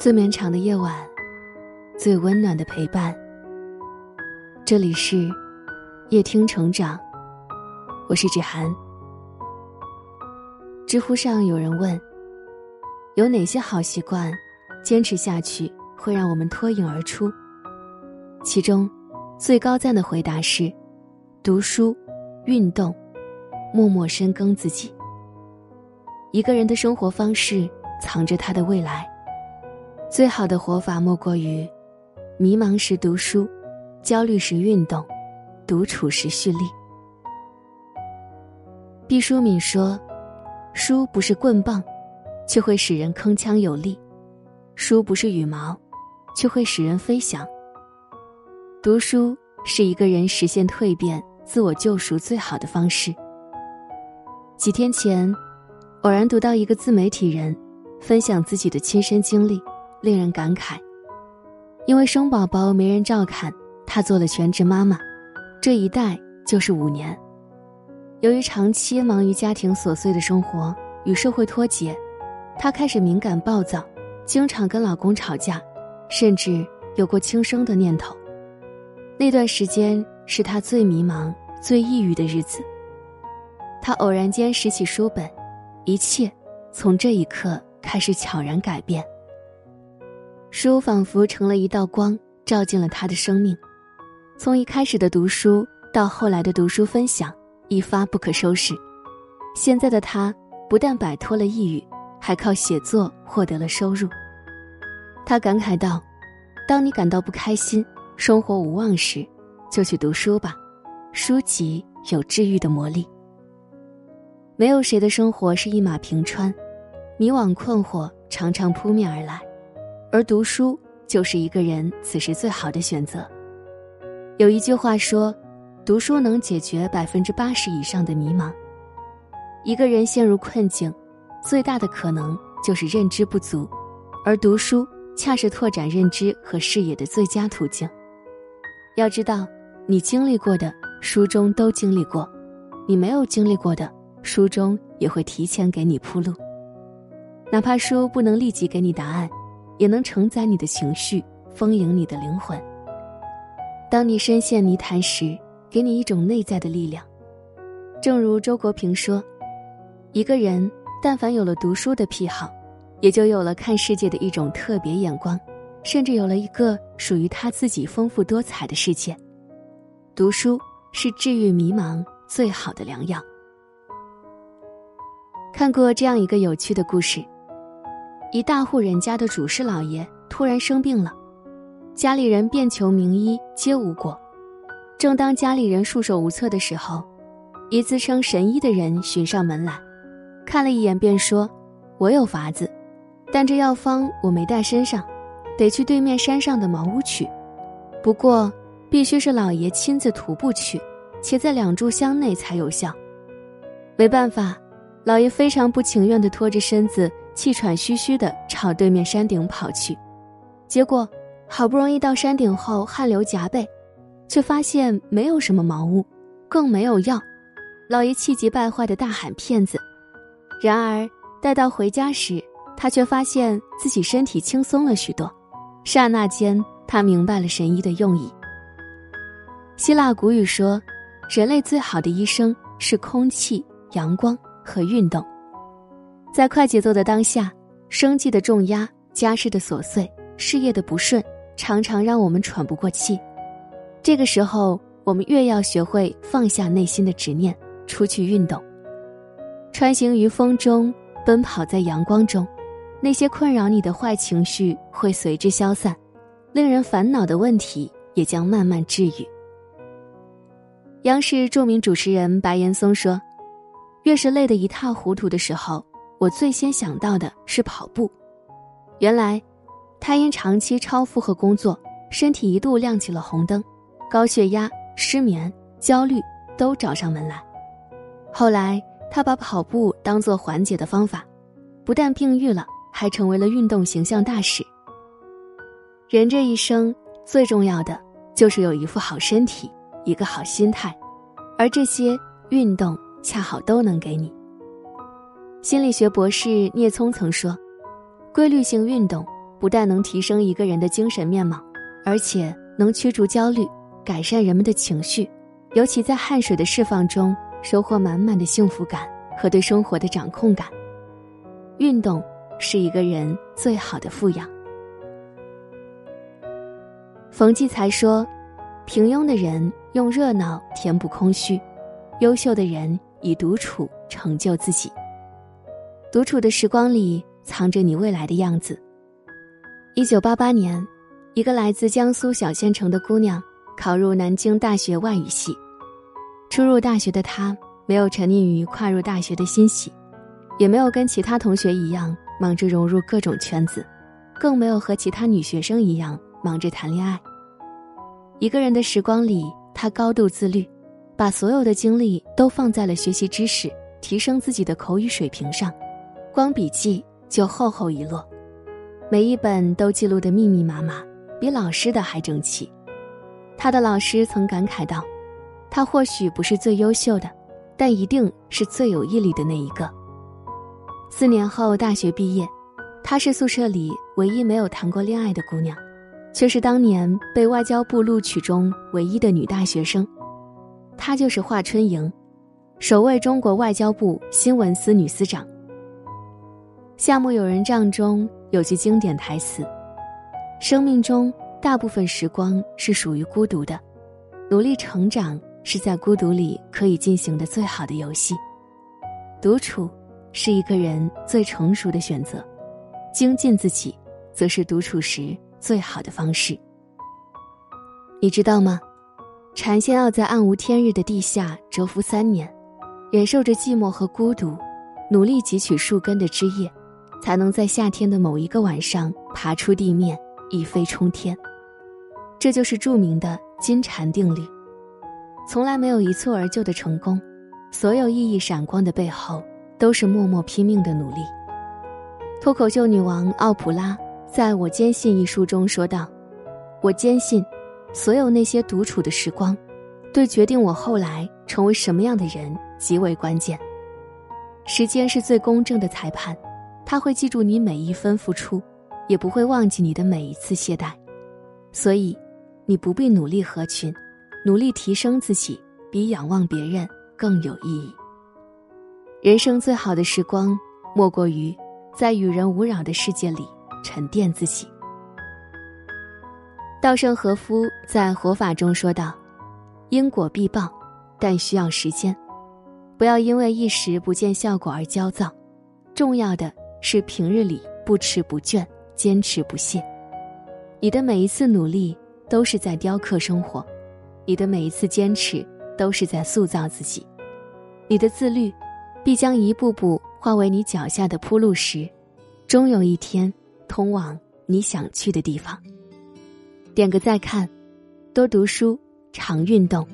最绵长的夜晚，最温暖的陪伴。这里是夜听成长，我是芷涵。知乎上有人问：有哪些好习惯，坚持下去会让我们脱颖而出？其中，最高赞的回答是：读书、运动、默默深耕自己。一个人的生活方式，藏着他的未来。最好的活法莫过于：迷茫时读书，焦虑时运动，独处时蓄力。毕淑敏说：“书不是棍棒，却会使人铿锵有力；书不是羽毛，却会使人飞翔。读书是一个人实现蜕变、自我救赎最好的方式。”几天前，偶然读到一个自媒体人分享自己的亲身经历。令人感慨，因为生宝宝没人照看，她做了全职妈妈，这一带就是五年。由于长期忙于家庭琐碎的生活与社会脱节，她开始敏感暴躁，经常跟老公吵架，甚至有过轻生的念头。那段时间是她最迷茫、最抑郁的日子。她偶然间拾起书本，一切从这一刻开始悄然改变。书仿佛成了一道光，照进了他的生命。从一开始的读书到后来的读书分享，一发不可收拾。现在的他不但摆脱了抑郁，还靠写作获得了收入。他感慨道：“当你感到不开心、生活无望时，就去读书吧，书籍有治愈的魔力。没有谁的生活是一马平川，迷惘困惑常常扑面而来。”而读书就是一个人此时最好的选择。有一句话说，读书能解决百分之八十以上的迷茫。一个人陷入困境，最大的可能就是认知不足，而读书恰是拓展认知和视野的最佳途径。要知道，你经历过的，书中都经历过；你没有经历过的，书中也会提前给你铺路。哪怕书不能立即给你答案。也能承载你的情绪，丰盈你的灵魂。当你深陷泥潭时，给你一种内在的力量。正如周国平说：“一个人但凡有了读书的癖好，也就有了看世界的一种特别眼光，甚至有了一个属于他自己丰富多彩的世界。读书是治愈迷茫最好的良药。”看过这样一个有趣的故事。一大户人家的主事老爷突然生病了，家里人遍求名医皆无果。正当家里人束手无策的时候，一自称神医的人寻上门来，看了一眼便说：“我有法子，但这药方我没带身上，得去对面山上的茅屋取。不过必须是老爷亲自徒步去，且在两炷香内才有效。”没办法，老爷非常不情愿地拖着身子。气喘吁吁地朝对面山顶跑去，结果好不容易到山顶后，汗流浃背，却发现没有什么茅屋，更没有药。老爷气急败坏地大喊：“骗子！”然而待到回家时，他却发现自己身体轻松了许多。刹那间，他明白了神医的用意。希腊古语说：“人类最好的医生是空气、阳光和运动。”在快节奏的当下，生计的重压、家事的琐碎、事业的不顺，常常让我们喘不过气。这个时候，我们越要学会放下内心的执念，出去运动，穿行于风中，奔跑在阳光中，那些困扰你的坏情绪会随之消散，令人烦恼的问题也将慢慢治愈。央视著名主持人白岩松说：“越是累得一塌糊涂的时候。”我最先想到的是跑步，原来，他因长期超负荷工作，身体一度亮起了红灯，高血压、失眠、焦虑都找上门来。后来，他把跑步当做缓解的方法，不但病愈了，还成为了运动形象大使。人这一生最重要的就是有一副好身体，一个好心态，而这些运动恰好都能给你。心理学博士聂聪曾说：“规律性运动不但能提升一个人的精神面貌，而且能驱逐焦虑，改善人们的情绪，尤其在汗水的释放中，收获满满的幸福感和对生活的掌控感。运动是一个人最好的富养。冯骥才说：“平庸的人用热闹填补空虚，优秀的人以独处成就自己。独处的时光里，藏着你未来的样子。”一九八八年，一个来自江苏小县城的姑娘考入南京大学外语系。初入大学的她，没有沉溺于跨入大学的欣喜，也没有跟其他同学一样忙着融入各种圈子，更没有和其他女学生一样。忙着谈恋爱。一个人的时光里，他高度自律，把所有的精力都放在了学习知识、提升自己的口语水平上，光笔记就厚厚一摞，每一本都记录得密密麻麻，比老师的还整齐。他的老师曾感慨道：“他或许不是最优秀的，但一定是最有毅力的那一个。”四年后大学毕业，她是宿舍里唯一没有谈过恋爱的姑娘。却是当年被外交部录取中唯一的女大学生，她就是华春莹，首位中国外交部新闻司女司长。《夏目友人帐》中有句经典台词：“生命中大部分时光是属于孤独的，努力成长是在孤独里可以进行的最好的游戏。独处是一个人最成熟的选择，精进自己，则是独处时。”最好的方式，你知道吗？蝉先要在暗无天日的地下蛰伏三年，忍受着寂寞和孤独，努力汲取树根的枝叶，才能在夏天的某一个晚上爬出地面，一飞冲天。这就是著名的金蝉定律。从来没有一蹴而就的成功，所有熠熠闪光的背后，都是默默拼命的努力。脱口秀女王奥普拉。在我坚信一书中说道：“我坚信，所有那些独处的时光，对决定我后来成为什么样的人极为关键。时间是最公正的裁判，他会记住你每一分付出，也不会忘记你的每一次懈怠。所以，你不必努力合群，努力提升自己，比仰望别人更有意义。人生最好的时光，莫过于在与人无扰的世界里。”沉淀自己。稻盛和夫在《活法》中说道：“因果必报，但需要时间。不要因为一时不见效果而焦躁。重要的是平日里不迟不倦，坚持不懈。你的每一次努力都是在雕刻生活，你的每一次坚持都是在塑造自己。你的自律，必将一步步化为你脚下的铺路石，终有一天。”通往你想去的地方。点个再看，多读书，常运动，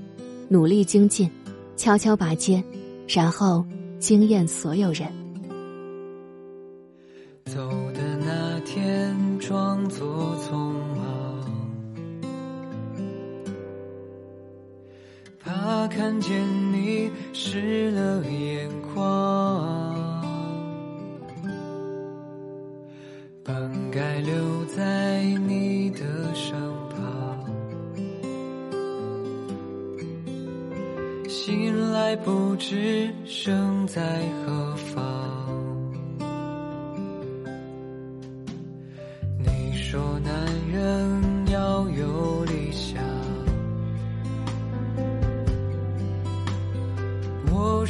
努力精进，悄悄拔尖，然后惊艳所有人。走的那天，装作匆忙，怕看见你湿了眼眶。本该留在你的身旁，醒来不知身在何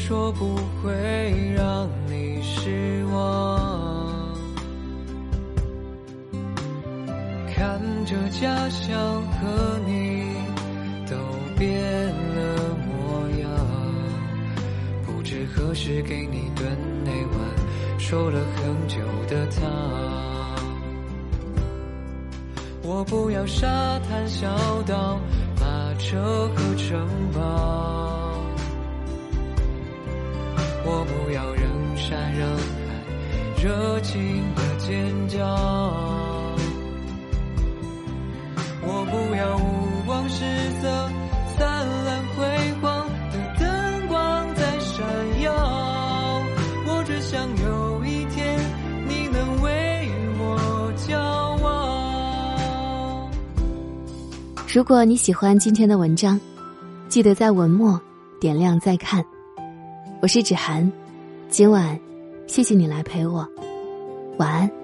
说不会让你失望。看着家乡和你都变了模样，不知何时给你炖那碗说了很久的汤。我不要沙滩小岛、马车和城堡，我不要人山人海热情的尖叫我不要五光十色灿烂辉煌的灯光在闪耀我只想有一天你能为我骄傲如果你喜欢今天的文章记得在文末点亮再看。我是芷涵，今晚谢谢你来陪我，晚安。